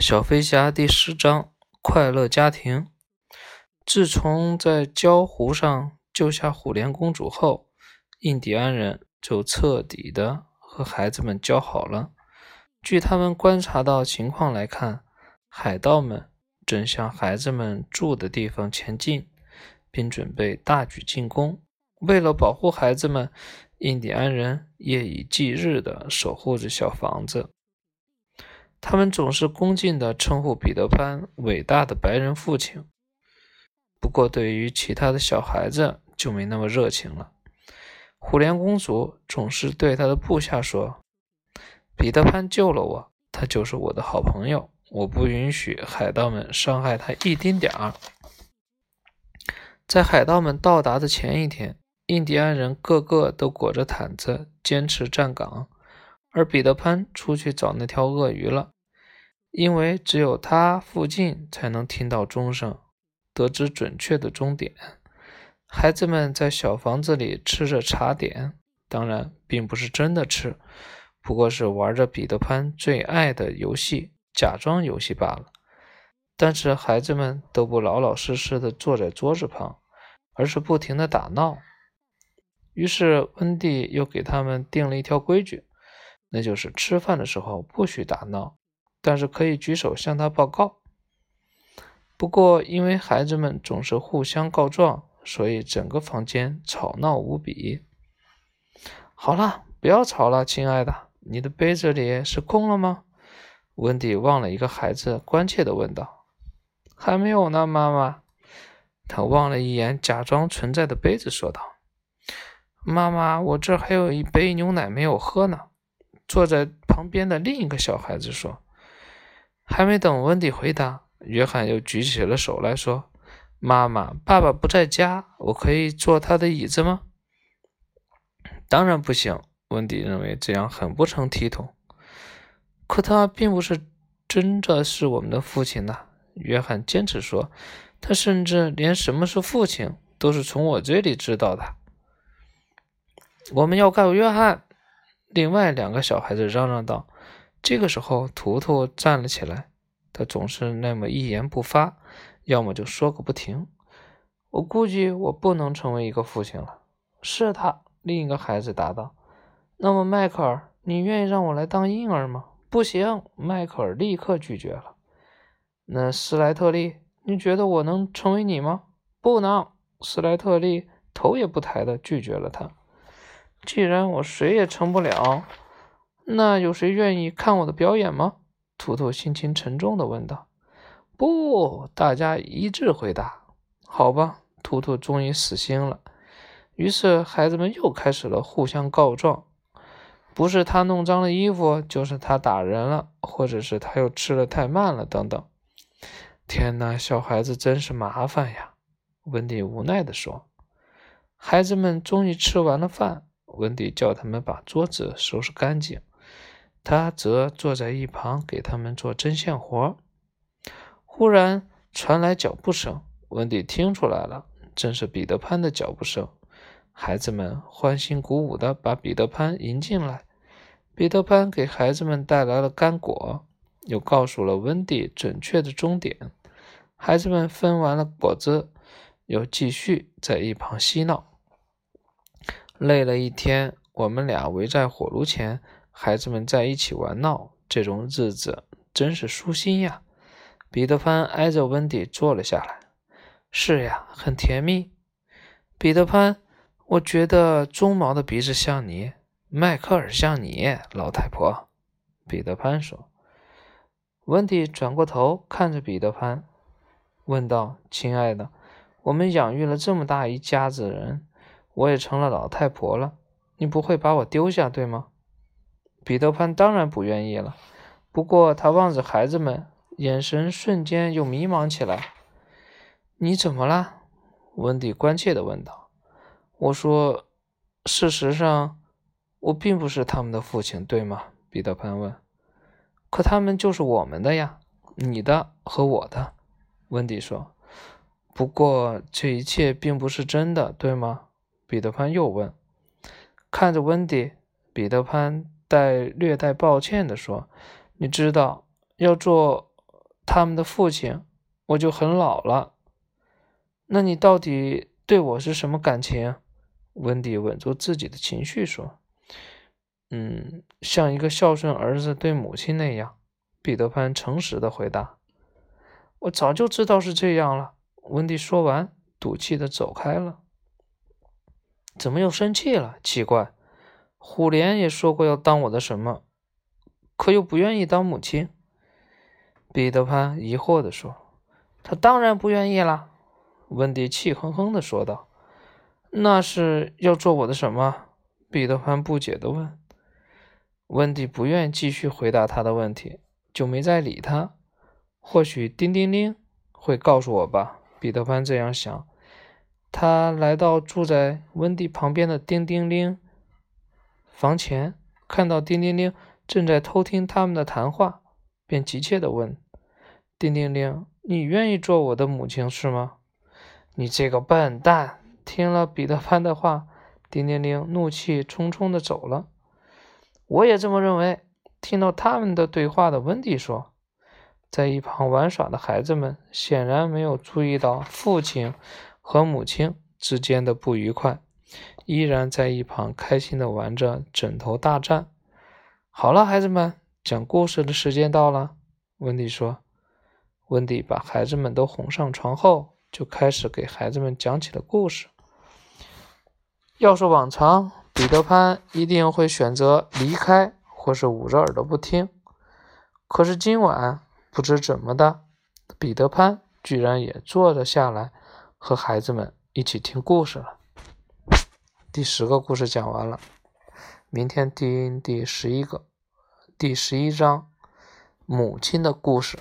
小飞侠第十章：快乐家庭。自从在礁湖上救下虎莲公主后，印第安人就彻底的和孩子们交好了。据他们观察到情况来看，海盗们正向孩子们住的地方前进，并准备大举进攻。为了保护孩子们，印第安人夜以继日的守护着小房子。他们总是恭敬地称呼彼得潘“伟大的白人父亲”，不过对于其他的小孩子就没那么热情了。虎莲公主总是对她的部下说：“彼得潘救了我，他就是我的好朋友，我不允许海盗们伤害他一丁点儿。”在海盗们到达的前一天，印第安人个个都裹着毯子，坚持站岗。而彼得潘出去找那条鳄鱼了，因为只有他附近才能听到钟声，得知准确的终点。孩子们在小房子里吃着茶点，当然并不是真的吃，不过是玩着彼得潘最爱的游戏——假装游戏罢了。但是孩子们都不老老实实的坐在桌子旁，而是不停的打闹。于是温蒂又给他们定了一条规矩。那就是吃饭的时候不许打闹，但是可以举手向他报告。不过，因为孩子们总是互相告状，所以整个房间吵闹无比。好了，不要吵了，亲爱的，你的杯子里是空了吗？温迪望了一个孩子，关切地问道。“还没有呢，妈妈。”他望了一眼假装存在的杯子，说道：“妈妈，我这还有一杯牛奶没有喝呢。”坐在旁边的另一个小孩子说：“还没等温迪回答，约翰又举起了手来说：‘妈妈，爸爸不在家，我可以坐他的椅子吗？’当然不行。温迪认为这样很不成体统。可他并不是真的是我们的父亲呐。”约翰坚持说：“他甚至连什么是父亲都是从我这里知道的。”我们要告约翰。另外两个小孩子嚷嚷道：“这个时候，图图站了起来。他总是那么一言不发，要么就说个不停。我估计我不能成为一个父亲了。”是他，另一个孩子答道。“那么，迈克尔，你愿意让我来当婴儿吗？”“不行！”迈克尔立刻拒绝了。“那斯莱特利，你觉得我能成为你吗？”“不能！”斯莱特利头也不抬地拒绝了他。既然我谁也成不了，那有谁愿意看我的表演吗？图图心情沉重地问道。不，大家一致回答。好吧，图图终于死心了。于是孩子们又开始了互相告状：不是他弄脏了衣服，就是他打人了，或者是他又吃的太慢了，等等。天哪，小孩子真是麻烦呀！温迪无奈地说。孩子们终于吃完了饭。温迪叫他们把桌子收拾干净，他则坐在一旁给他们做针线活。忽然传来脚步声，温迪听出来了，正是彼得潘的脚步声。孩子们欢欣鼓舞地把彼得潘迎进来。彼得潘给孩子们带来了干果，又告诉了温迪准确的终点。孩子们分完了果子，又继续在一旁嬉闹。累了一天，我们俩围在火炉前，孩子们在一起玩闹，这种日子真是舒心呀。彼得潘挨着温迪坐了下来。是呀，很甜蜜。彼得潘，我觉得棕毛的鼻子像你，迈克尔像你，老太婆。彼得潘说。温迪转过头看着彼得潘，问道：“亲爱的，我们养育了这么大一家子人。”我也成了老太婆了，你不会把我丢下，对吗？彼得潘当然不愿意了，不过他望着孩子们，眼神瞬间又迷茫起来。你怎么了？温迪关切地问道。我说，事实上，我并不是他们的父亲，对吗？彼得潘问。可他们就是我们的呀，你的和我的。温迪说。不过这一切并不是真的，对吗？彼得潘又问，看着温迪，彼得潘带略带抱歉地说：“你知道，要做他们的父亲，我就很老了。那你到底对我是什么感情？温迪稳住自己的情绪说：“嗯，像一个孝顺儿子对母亲那样。”彼得潘诚实的回答：“我早就知道是这样了。”温迪说完，赌气的走开了。怎么又生气了？奇怪，虎莲也说过要当我的什么，可又不愿意当母亲。彼得潘疑惑的说：“他当然不愿意啦。”温迪气哼哼的说道：“那是要做我的什么？”彼得潘不解的问。温迪不愿继续回答他的问题。就没再理他。或许叮叮铃会告诉我吧，彼得潘这样想。他来到住在温蒂旁边的叮叮铃房前，看到叮叮铃正在偷听他们的谈话，便急切地问：“叮叮铃，你愿意做我的母亲是吗？”“你这个笨蛋！”听了彼得潘的话，叮叮铃怒气冲冲地走了。我也这么认为。听到他们的对话的温蒂说：“在一旁玩耍的孩子们显然没有注意到父亲和母亲之间的不愉快，依然在一旁开心的玩着枕头大战。”好了，孩子们，讲故事的时间到了。温蒂说：“温蒂把孩子们都哄上床后，就开始给孩子们讲起了故事。要是往常，彼得潘一定会选择离开。”或是捂着耳朵不听，可是今晚不知怎么的，彼得潘居然也坐了下来，和孩子们一起听故事了。第十个故事讲完了，明天听第十一个，第十一章母亲的故事。